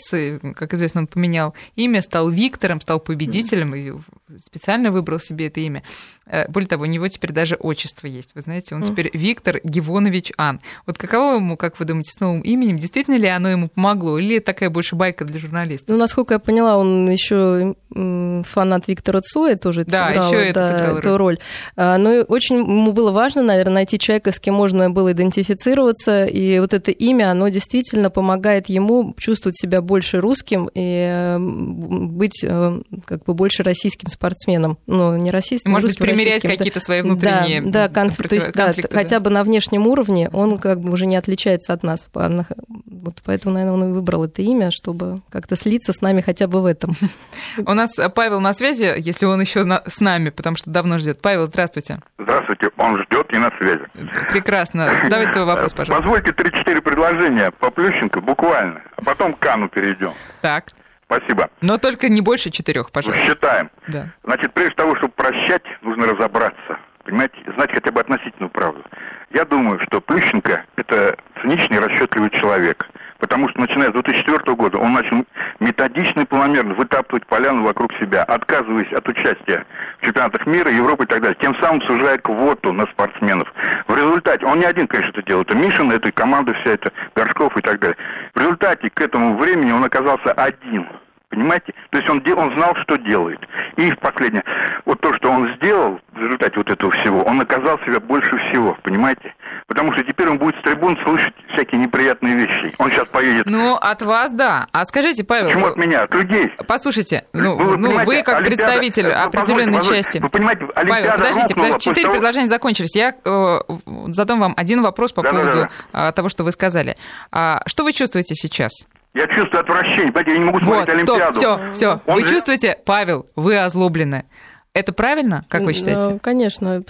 [SPEAKER 1] Как известно, он поменял имя, стал Виктором, стал победителем и специально выбрал себе это имя. Э, более того, у него теперь даже отчество есть. Вы знаете, он теперь Виктор Гивонович Ан. Вот каково ему, как вы думаете, с новым именем? Действительно ли оно ему помогло? Или такая больше байка для журналистов?
[SPEAKER 2] Ну, насколько я поняла, он еще фанат Виктора Цоя тоже
[SPEAKER 1] да, сыграл, еще это сыграл
[SPEAKER 2] эту роль. А, но ну, очень ему было важно, наверное, найти человека, с кем можно было идентифицироваться. И вот это имя, оно действительно помогает ему чувствовать себя больше русским и быть э, как бы больше российским спортсменом. Ну, не российским,
[SPEAKER 1] Может быть, примерять какие-то свои внутренние
[SPEAKER 2] Да, да, конф... против... то есть, да, да, хотя бы на внешнем уровне он как бы уже не отличается от нас. Вот поэтому, наверное, он и выбрал это имя, чтобы как-то слиться с нами хотя бы в этом.
[SPEAKER 1] У нас Павел на связи, если он еще с нами, потому что давно ждет. Павел, здравствуйте.
[SPEAKER 6] Здравствуйте, он ждет и на связи.
[SPEAKER 1] Прекрасно. Задавайте свой вопрос, пожалуйста.
[SPEAKER 6] Позвольте 3-4 предложения по Плющенко буквально, а потом к Кану перейдем.
[SPEAKER 1] Так.
[SPEAKER 6] Спасибо.
[SPEAKER 1] Но только не больше четырех, пожалуйста.
[SPEAKER 6] Считаем.
[SPEAKER 1] Да.
[SPEAKER 6] Значит, прежде того, чтобы прощать, нужно разобраться. Понимаете, знать хотя бы относительную правду. Я думаю, что Плющенко – это циничный, расчетливый человек. Потому что, начиная с 2004 года, он начал методично и планомерно вытаптывать поляну вокруг себя, отказываясь от участия в чемпионатах мира, Европы и так далее, тем самым сужая квоту на спортсменов. В результате, он не один, конечно, это делал, это Мишин, это команда вся, это Горшков и так далее. В результате к этому времени он оказался один – Понимаете? То есть он, он знал, что делает. И последнее. Вот то, что он сделал в результате вот этого всего, он наказал себя больше всего, понимаете? Потому что теперь он будет с трибун слышать всякие неприятные вещи. Он сейчас поедет...
[SPEAKER 1] Ну, от вас, да. А скажите, Павел...
[SPEAKER 6] Почему от меня? От людей.
[SPEAKER 1] Послушайте, ну, вы, ну, вы как Олимпиада, представитель э, определенной позвольте, части...
[SPEAKER 6] Вы понимаете, Олимпиада
[SPEAKER 1] Павел, подождите, подождите четыре того... предложения закончились. Я э, задам вам один вопрос по да, поводу да, да. того, что вы сказали. А, что вы чувствуете сейчас?
[SPEAKER 6] Я чувствую отвращение, понимаете, я не могу смотреть вот, Олимпиаду.
[SPEAKER 1] Стоп, все, все. Он вы же... чувствуете, Павел, вы озлоблены. Это правильно, как вы считаете? Ну,
[SPEAKER 2] конечно.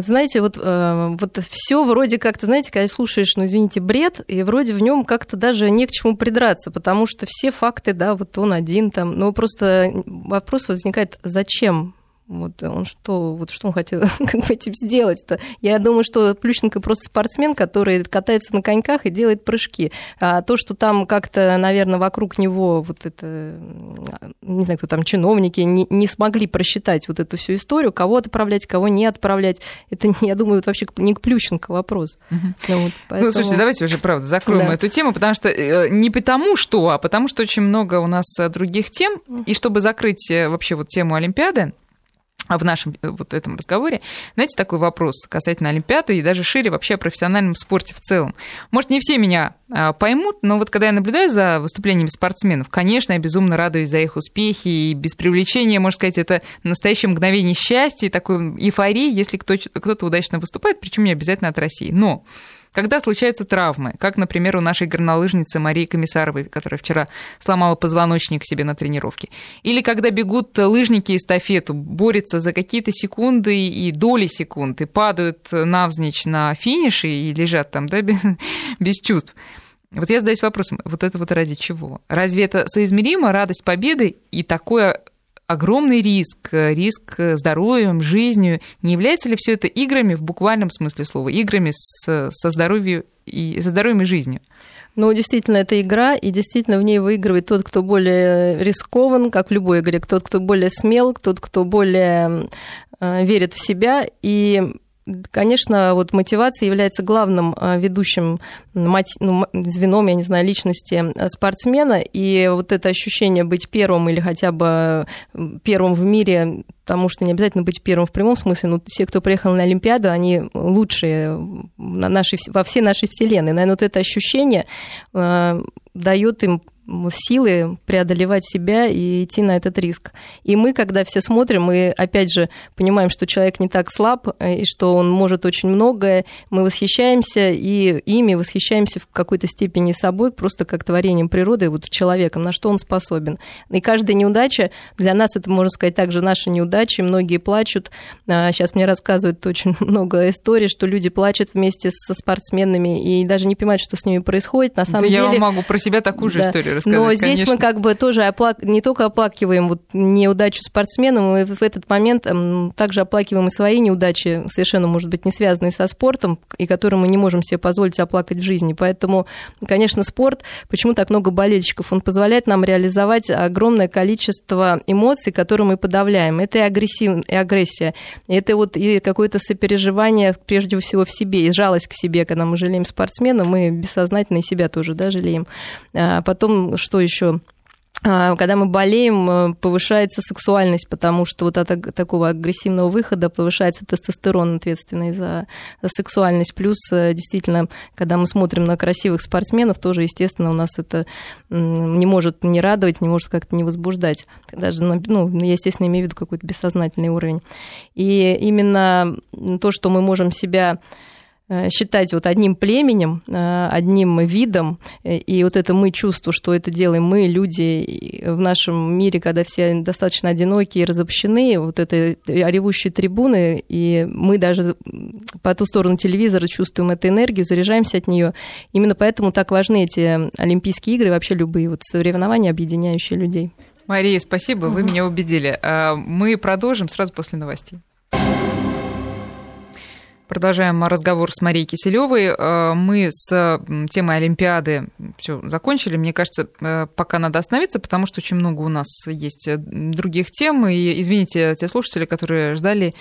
[SPEAKER 2] Знаете, вот, э, вот все вроде как-то, знаете, когда слушаешь, ну, извините, бред, и вроде в нем как-то даже не к чему придраться, потому что все факты, да, вот он один там, но просто вопрос возникает, зачем Вот он что, вот что он хотел как бы этим сделать-то? Я думаю, что Плющенко просто спортсмен, который катается на коньках и делает прыжки. А то, что там как-то, наверное, вокруг него вот это, не знаю, кто там, чиновники не, не смогли просчитать вот эту всю историю, кого отправлять, кого не отправлять, это, я думаю, вот вообще не к Плющенко вопрос.
[SPEAKER 1] Угу. Ну, вот, поэтому... ну, слушайте, давайте уже, правда, закроем да. эту тему, потому что э, не потому что, а потому что очень много у нас других тем, и чтобы закрыть э, вообще вот тему Олимпиады, в нашем э, вот этом разговоре, знаете, такой вопрос касательно Олимпиады и даже шире вообще о профессиональном спорте в целом. Может, не все меня а, поймут, но вот когда я наблюдаю за выступлениями спортсменов, конечно, я безумно радуюсь за их успехи, и без привлечения, можно сказать, это настоящее мгновение счастья и такой эйфории, если кто-то удачно выступает, причем не обязательно от России. Но когда случаются травмы, как, например, у нашей горнолыжницы Марии Комиссаровой, которая вчера сломала позвоночник себе на тренировке, или когда бегут лыжники эстафету, борются за какие-то секунды и доли секунд, и падают навзничь на финише и лежат там, да, без, без чувств. Вот я задаюсь вопросом, вот это вот ради чего? Разве это соизмеримо радость победы и такое огромный риск, риск здоровьем, жизнью. Не является ли все это играми в буквальном смысле слова, играми с, со, здоровьем и, со здоровьем и жизнью?
[SPEAKER 2] Ну, действительно, это игра, и действительно в ней выигрывает тот, кто более рискован, как в любой игре, тот, кто более смел, тот, кто более э, верит в себя. И Конечно, вот мотивация является главным а, ведущим ну, звеном, я не знаю, личности а, спортсмена, и вот это ощущение быть первым или хотя бы первым в мире, потому что не обязательно быть первым в прямом смысле, но все, кто приехал на Олимпиаду, они лучшие на нашей, во всей нашей вселенной. Наверное, вот это ощущение э, дает им силы преодолевать себя и идти на этот риск. И мы, когда все смотрим, мы опять же понимаем, что человек не так слаб, э, и что он может очень многое, мы восхищаемся и ими восхищаемся в какой-то степени собой, просто как творением природы, вот человеком, на что он способен. И каждая неудача, для нас это, можно сказать, также наши неудачи, многие плачут. Сейчас а, мне рассказывают очень много историй, что люди плачут вместе со спортсменами и даже не понимают, что с ними происходит. На самом
[SPEAKER 1] да
[SPEAKER 2] деле...
[SPEAKER 1] Я могу про себя такую же да. историю рассказать.
[SPEAKER 2] Но здесь
[SPEAKER 1] конечно.
[SPEAKER 2] мы как бы тоже оплак... не только оплакиваем вот неудачу спортсмена, мы в этот момент также оплакиваем и свои неудачи, совершенно, может быть, не связанные со спортом, и которые мы не можем себе позволить оплакать в жизни. Поэтому, конечно, спорт, почему так много болельщиков, он позволяет нам реализовать огромное количество эмоций, которые мы подавляем. Это и, агрессив... и агрессия, это вот и какое-то сопереживание, прежде всего, в себе, и жалость к себе, когда мы жалеем спортсмена, мы бессознательно и себя тоже да, жалеем. А потом что еще? А, когда мы болеем, э, повышается сексуальность, потому что вот от такого агрессивного выхода повышается тестостерон, ответственный за, за сексуальность. Плюс, э, действительно, когда мы смотрим на красивых спортсменов, тоже, естественно, у нас это не может не радовать, не может как-то не возбуждать. Даже, ну, я, естественно, имею в виду какой-то бессознательный уровень. И именно то, что мы можем себя считать вот одним племенем, э, одним видом, э, и вот это мы чувство, что это делаем мы, люди в нашем мире, когда все достаточно одинокие и разобщены, вот это ревущие трибуны, и мы даже по ту сторону телевизора чувствуем эту энергию, заряжаемся от нее. Именно поэтому так важны эти Олимпийские игры, вообще любые вот соревнования, объединяющие людей.
[SPEAKER 1] Мария, спасибо, вы меня убедили. Мы продолжим сразу после новостей. Продолжаем разговор с Марией Киселевой. Э, мы с темой Олимпиады все закончили. Мне кажется, э, пока надо остановиться, потому что очень много у нас есть э, других тем. И извините те слушатели, которые ждали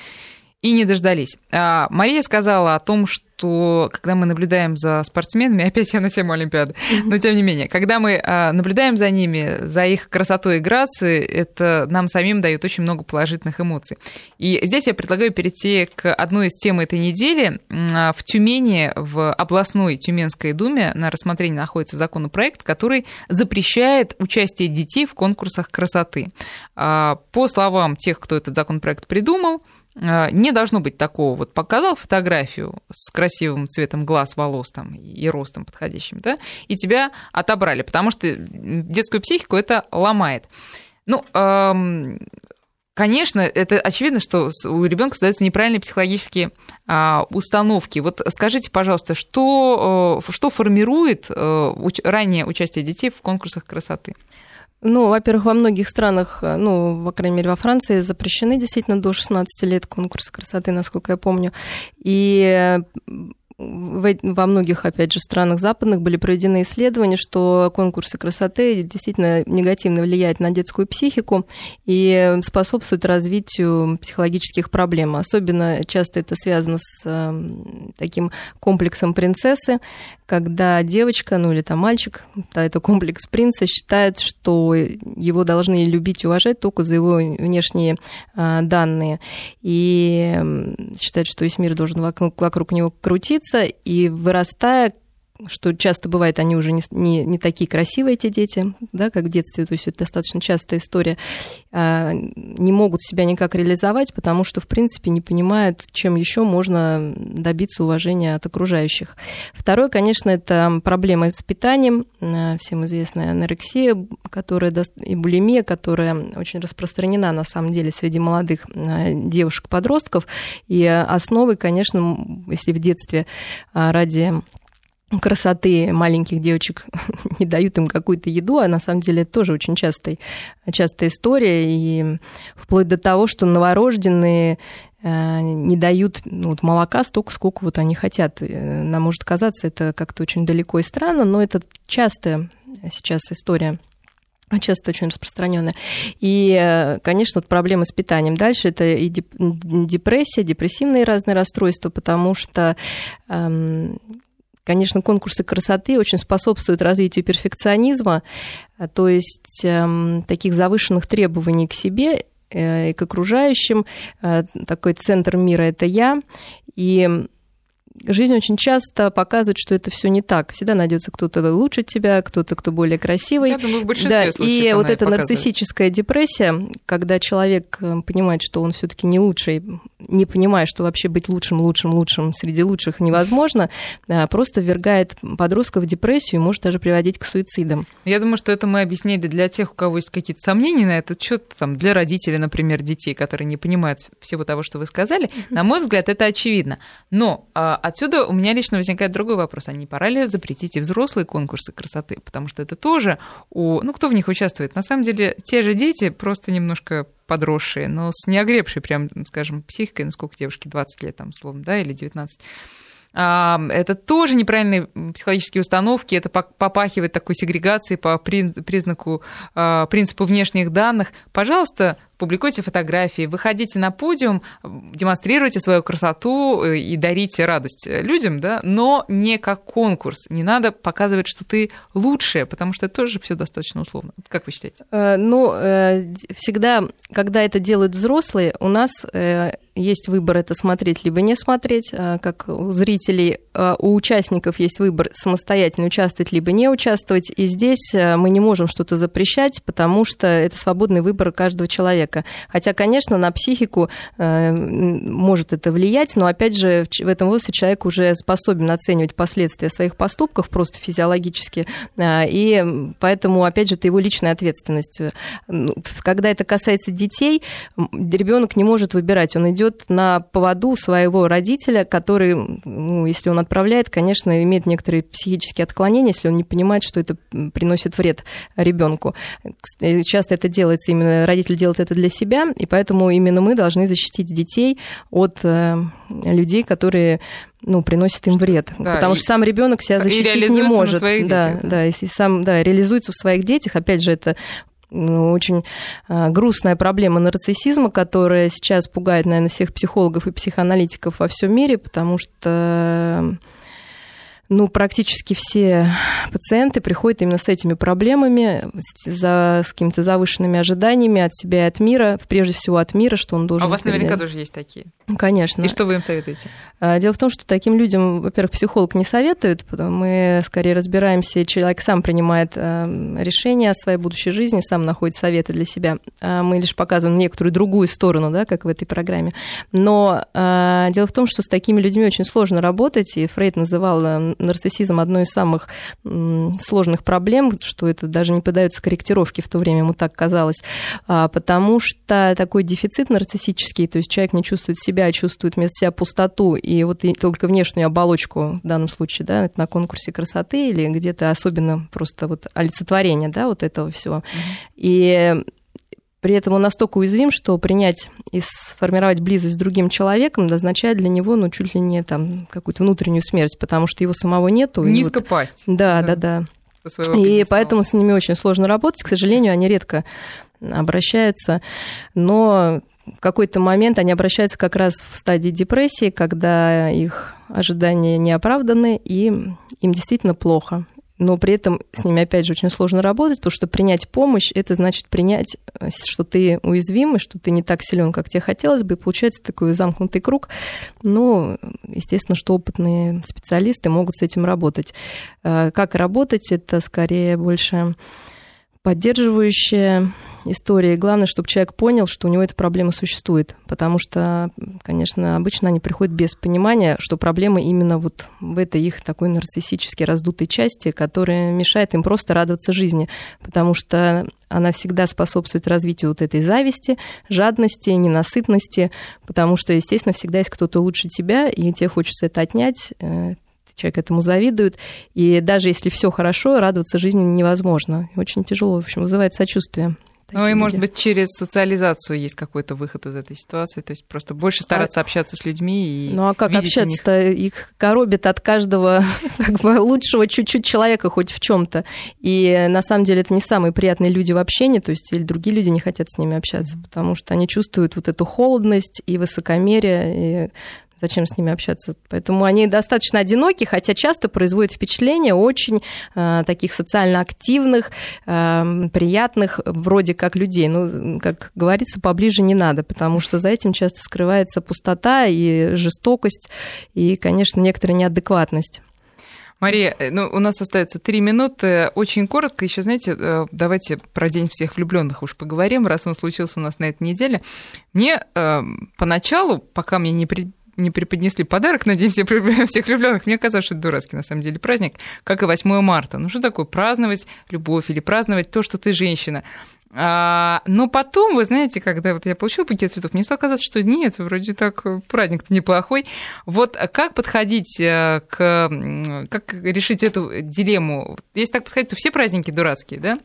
[SPEAKER 1] и не дождались. А, Мария сказала о том, что когда мы наблюдаем за спортсменами, опять я на тему Олимпиады, но тем не менее, когда мы а, наблюдаем за ними, за их красотой и грацией, это нам самим дает очень много положительных эмоций. И здесь я предлагаю перейти к одной из тем этой недели. А, в Тюмени, в областной Тюменской думе на рассмотрении находится законопроект, который запрещает участие детей в конкурсах красоты. По словам тех, кто этот законопроект придумал, а, не должно быть такого. Вот показал фотографию с красивым цветом глаз, волос там, и ростом подходящим, да, и тебя отобрали, потому что детскую психику это ломает. Ну, конечно, это очевидно, что у ребенка создаются неправильные психологические а, установки. Вот скажите, пожалуйста, что, что формирует э, раннее участие детей в конкурсах красоты?
[SPEAKER 2] Ну, во-первых, во многих странах, э, ну, по крайней мере, во Франции запрещены действительно до 16 лет конкурсы красоты, насколько я помню. И во многих, опять же, странах западных были проведены исследования, что конкурсы красоты действительно негативно влияют на детскую психику и способствуют развитию психологических проблем. Особенно часто это связано с эм, таким комплексом принцессы, когда девочка, ну или там мальчик, да, это комплекс принца, считает, что его должны любить и уважать только за его внешние а, данные. И считает, что весь мир должен вокруг, вокруг него крутиться, и вырастая, что часто бывает, они уже не, не, не такие красивые, эти дети, да, как в детстве, то есть это достаточно частая история, а, не могут себя никак реализовать, потому что, в принципе, не понимают, чем еще можно добиться уважения от окружающих. Второе, конечно, это проблемы с питанием, а, всем известная анорексия, которая, и булимия, которая очень распространена, на самом деле, среди молодых а, девушек-подростков, и основой, конечно, если в детстве ради красоты маленьких девочек не дают им какую-то еду, а на самом деле это тоже очень частая, частая история, и вплоть до того, что новорожденные э, не дают ну, вот молока столько, сколько вот они хотят. Э, нам может казаться это как-то очень далеко и странно, но это частая сейчас история часто очень распространенная. И, э, конечно, вот проблемы с питанием. Дальше это и депрессия, депрессивные разные расстройства, потому что эм, Конечно, конкурсы красоты очень способствуют развитию перфекционизма, а, то есть эм, таких завышенных требований к себе э, и к окружающим. Э, такой центр мира это я. И жизнь очень часто показывает, что это все не так. Всегда найдется кто-то лучше тебя, кто-то, кто более красивый.
[SPEAKER 1] Я думаю, в большинстве
[SPEAKER 2] да, случаев И вот эта нарциссическая депрессия, когда человек э, понимает, что он все-таки не лучший, не понимая, что вообще быть лучшим, лучшим, лучшим среди лучших невозможно, э, просто ввергает подростка в депрессию и может даже приводить к суицидам.
[SPEAKER 1] Я думаю, что это мы объяснили для тех, у кого есть какие-то сомнения на этот счет, там, для родителей, например, детей, которые не понимают всего того, что вы сказали. На мой взгляд, это очевидно. Но а, отсюда у меня лично возникает другой вопрос. А не пора ли запретить и взрослые конкурсы красоты? Потому что это тоже у... Ну, кто в них участвует? На самом деле, те же дети, просто немножко подросшие, но с неогребшей, прям, скажем, психикой, ну, сколько девушки, 20 лет, там, условно, да, или 19 это тоже неправильные психологические установки, это попахивает такой сегрегацией по признаку, а, принципу внешних данных. Пожалуйста, публикуйте фотографии, выходите на подиум, демонстрируйте свою красоту э, и дарите радость людям, да, но не как конкурс. Не надо показывать, что ты лучшая, потому что это тоже все достаточно условно. Как вы считаете?
[SPEAKER 2] Э, ну, э, всегда, когда это делают взрослые, у нас есть выбор это смотреть либо не смотреть, как у зрителей, у участников есть выбор самостоятельно участвовать либо не участвовать, и здесь мы не можем что-то запрещать, потому что это свободный выбор каждого человека человека. Хотя, конечно, на психику э, может это влиять, но, опять же, в этом возрасте человек уже способен оценивать последствия своих поступков просто физиологически, э, и поэтому, опять же, это его личная ответственность. Ну, когда это касается детей, ребенок не может выбирать, он идет на поводу своего родителя, который, ну, если он отправляет, конечно, имеет некоторые психические отклонения, если он не понимает, что это приносит вред ребенку. Часто это делается именно, родитель делает это для себя, и поэтому именно мы должны защитить детей от э, людей, которые ну, приносят им вред. Да, потому что сам ребенок себя защитить не может. да, детях, да, да, если сам да, реализуется в своих детях, опять же, это ну, очень э, грустная проблема нарциссизма, которая сейчас пугает, наверное, всех психологов и психоаналитиков во всем мире, потому что ну, практически все пациенты приходят именно с этими проблемами, за, с какими-то завышенными ожиданиями от себя и от мира, прежде всего от мира, что он должен...
[SPEAKER 1] А у вас наверняка тоже есть такие?
[SPEAKER 2] Конечно.
[SPEAKER 1] И что вы им советуете?
[SPEAKER 2] А, дело в том, что таким людям, во-первых, психолог не советует, потому мы скорее разбираемся, человек сам принимает а, решение о своей будущей жизни, сам находит советы для себя. А мы лишь показываем некоторую другую сторону, да, как в этой программе. Но дело в том, что с такими людьми очень сложно работать, и Фрейд называл нарциссизм одной из самых сложных проблем, что это даже не подается корректировке в то время, ему так казалось, а, потому что такой дефицит нарциссический, то есть человек не чувствует себя, а чувствует вместо себя пустоту, и вот только внешнюю оболочку в данном случае, да, это на конкурсе красоты или где-то особенно просто вот олицетворение, да, вот этого всего. Mm-hmm. И при этом он настолько уязвим, что принять и сформировать близость с другим человеком означает для него, ну, чуть ли не там какую-то внутреннюю смерть, потому что его самого нету.
[SPEAKER 1] Низко вот... пасть.
[SPEAKER 2] Да, да, да. да. И поэтому с ними очень сложно работать. К сожалению, они редко обращаются, но в какой-то момент они обращаются как раз в стадии депрессии, когда их ожидания не оправданы, и им действительно плохо но при этом с ними, опять же, очень сложно работать, потому что принять помощь, это значит принять, э, что ты уязвимый, что ты не так силен, как тебе хотелось бы, и получается такой замкнутый круг. Но, естественно, что опытные специалисты могут с этим работать. Э, как работать, это скорее больше поддерживающая история. И главное, чтобы человек понял, что у него эта проблема существует. Потому что, конечно, обычно они приходят без понимания, что проблема именно вот в этой их такой нарциссически раздутой части, которая мешает им просто радоваться жизни. Потому что она всегда способствует развитию вот этой зависти, жадности, ненасытности, потому что, естественно, всегда есть кто-то лучше тебя, и тебе хочется это отнять, э, человек этому завидует. И даже если все хорошо, радоваться жизни невозможно. Очень тяжело, в общем, вызывает сочувствие.
[SPEAKER 1] Ну и, люди. может быть, через социализацию есть какой-то выход из этой ситуации, то есть просто больше стараться а... общаться с людьми и
[SPEAKER 2] Ну а как общаться-то? Их коробит от каждого как бы лучшего чуть-чуть человека хоть в чем то И на самом деле это не самые приятные люди в общении, то есть или другие люди не хотят с ними общаться, потому что они чувствуют вот эту холодность и высокомерие, и Зачем с ними общаться? Поэтому они достаточно одиноки, хотя часто производят впечатление очень э, таких социально активных, э, приятных, вроде как людей. Ну, как говорится, поближе не надо, потому что за этим часто скрывается пустота и жестокость, и, конечно, некоторая неадекватность.
[SPEAKER 1] Мария, э, ну, у нас остается три минуты. Очень коротко, еще, знаете, э, давайте про День всех влюбленных уж поговорим, раз он случился у нас на этой неделе. Мне э, поначалу, пока мне не, при, не преподнесли подарок на День всех влюбленных, мне казалось, что это дурацкий на самом деле праздник, как и 8 марта. Ну что такое праздновать любовь или праздновать то, что ты женщина? А, но потом, вы знаете, когда вот я получила букет цветов, мне стало казаться, что нет, вроде так праздник-то неплохой. Вот как подходить э, к... Как решить эту дилемму? Если так подходить, то все праздники дурацкие, да?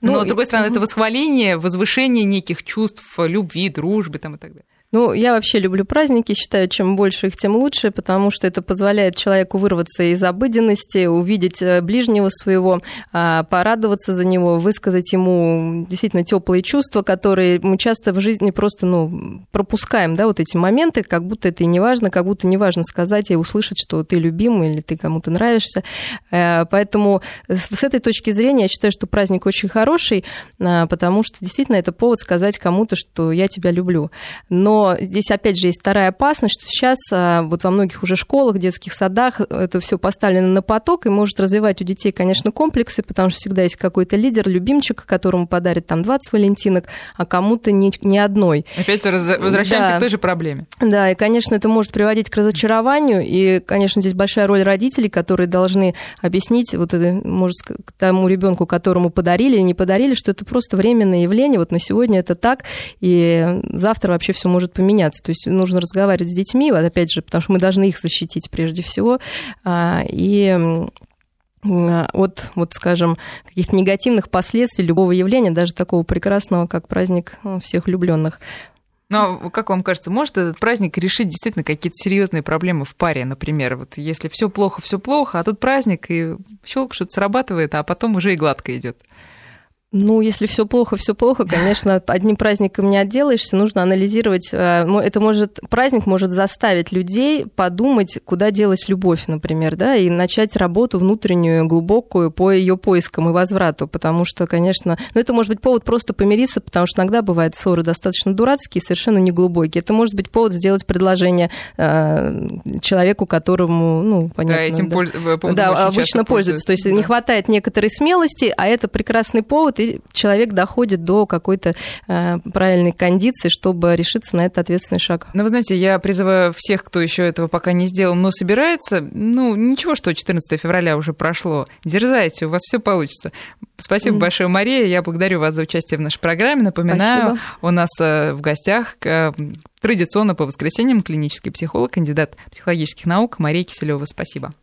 [SPEAKER 1] Но, ну, с другой стороны, это восхваление, возвышение неких чувств любви, дружбы там, и так далее.
[SPEAKER 2] Ну, я вообще люблю праздники, считаю, чем больше их, тем лучше, потому что это позволяет человеку вырваться из обыденности, увидеть э, ближнего своего, а, порадоваться за него, высказать ему действительно теплые чувства, которые мы часто в жизни просто ну, пропускаем, да, вот эти моменты, как будто это и не важно, как будто не важно сказать и услышать, что ты любимый или ты кому-то нравишься. Э, поэтому с этой точки зрения я считаю, что праздник очень хороший, а, потому что действительно это повод сказать кому-то, что я тебя люблю. Но здесь, опять же, есть вторая опасность, что сейчас а, вот во многих уже школах, детских садах это все поставлено на поток и может развивать у детей, конечно, комплексы, потому что всегда есть какой-то лидер, любимчик, которому подарит там 20 валентинок, а кому-то ни, ни одной.
[SPEAKER 1] Опять возвращаемся да. к той же проблеме.
[SPEAKER 2] Да, и, конечно, это может приводить к разочарованию, и, конечно, здесь большая роль родителей, которые должны объяснить вот это, может, тому ребенку, которому подарили или не подарили, что это просто временное явление, вот на сегодня это так, и завтра вообще все может может поменяться. То есть нужно разговаривать с детьми, вот опять же, потому что мы должны их защитить прежде всего. А, и от, вот, скажем, каких-то негативных последствий любого явления, даже такого прекрасного, как праздник ну, всех влюбленных.
[SPEAKER 1] Но, как вам кажется, может этот праздник решить действительно какие-то серьезные проблемы в паре, например? Вот если все плохо, все плохо, а тут праздник, и щелк что-то срабатывает, а потом уже и гладко идет.
[SPEAKER 2] Ну, если все плохо, все плохо, конечно, одним праздником не отделаешься, нужно анализировать. Э, это может, праздник может заставить людей подумать, куда делась любовь, например, да, и начать работу внутреннюю, глубокую по ее поискам и возврату, потому что, конечно, ну, это может быть повод просто помириться, потому что иногда бывают ссоры достаточно дурацкие, совершенно неглубокие. Это может быть повод сделать предложение э, человеку, которому, ну, понятно. Да,
[SPEAKER 1] этим да,
[SPEAKER 2] польз... да обычно пользуются. То есть не хватает некоторой смелости, а это прекрасный повод, и человек доходит до какой-то э, правильной кондиции, чтобы решиться на этот ответственный шаг.
[SPEAKER 1] Ну, вы знаете, я призываю всех, кто еще этого пока не сделал, но собирается, ну, ничего, что 14 февраля уже прошло, дерзайте, у вас все получится. Спасибо mm. большое, Мария, я благодарю вас за участие в нашей программе. Напоминаю, Спасибо. у нас э, в гостях э, традиционно по воскресеньям клинический психолог, кандидат психологических наук Мария Киселева. Спасибо.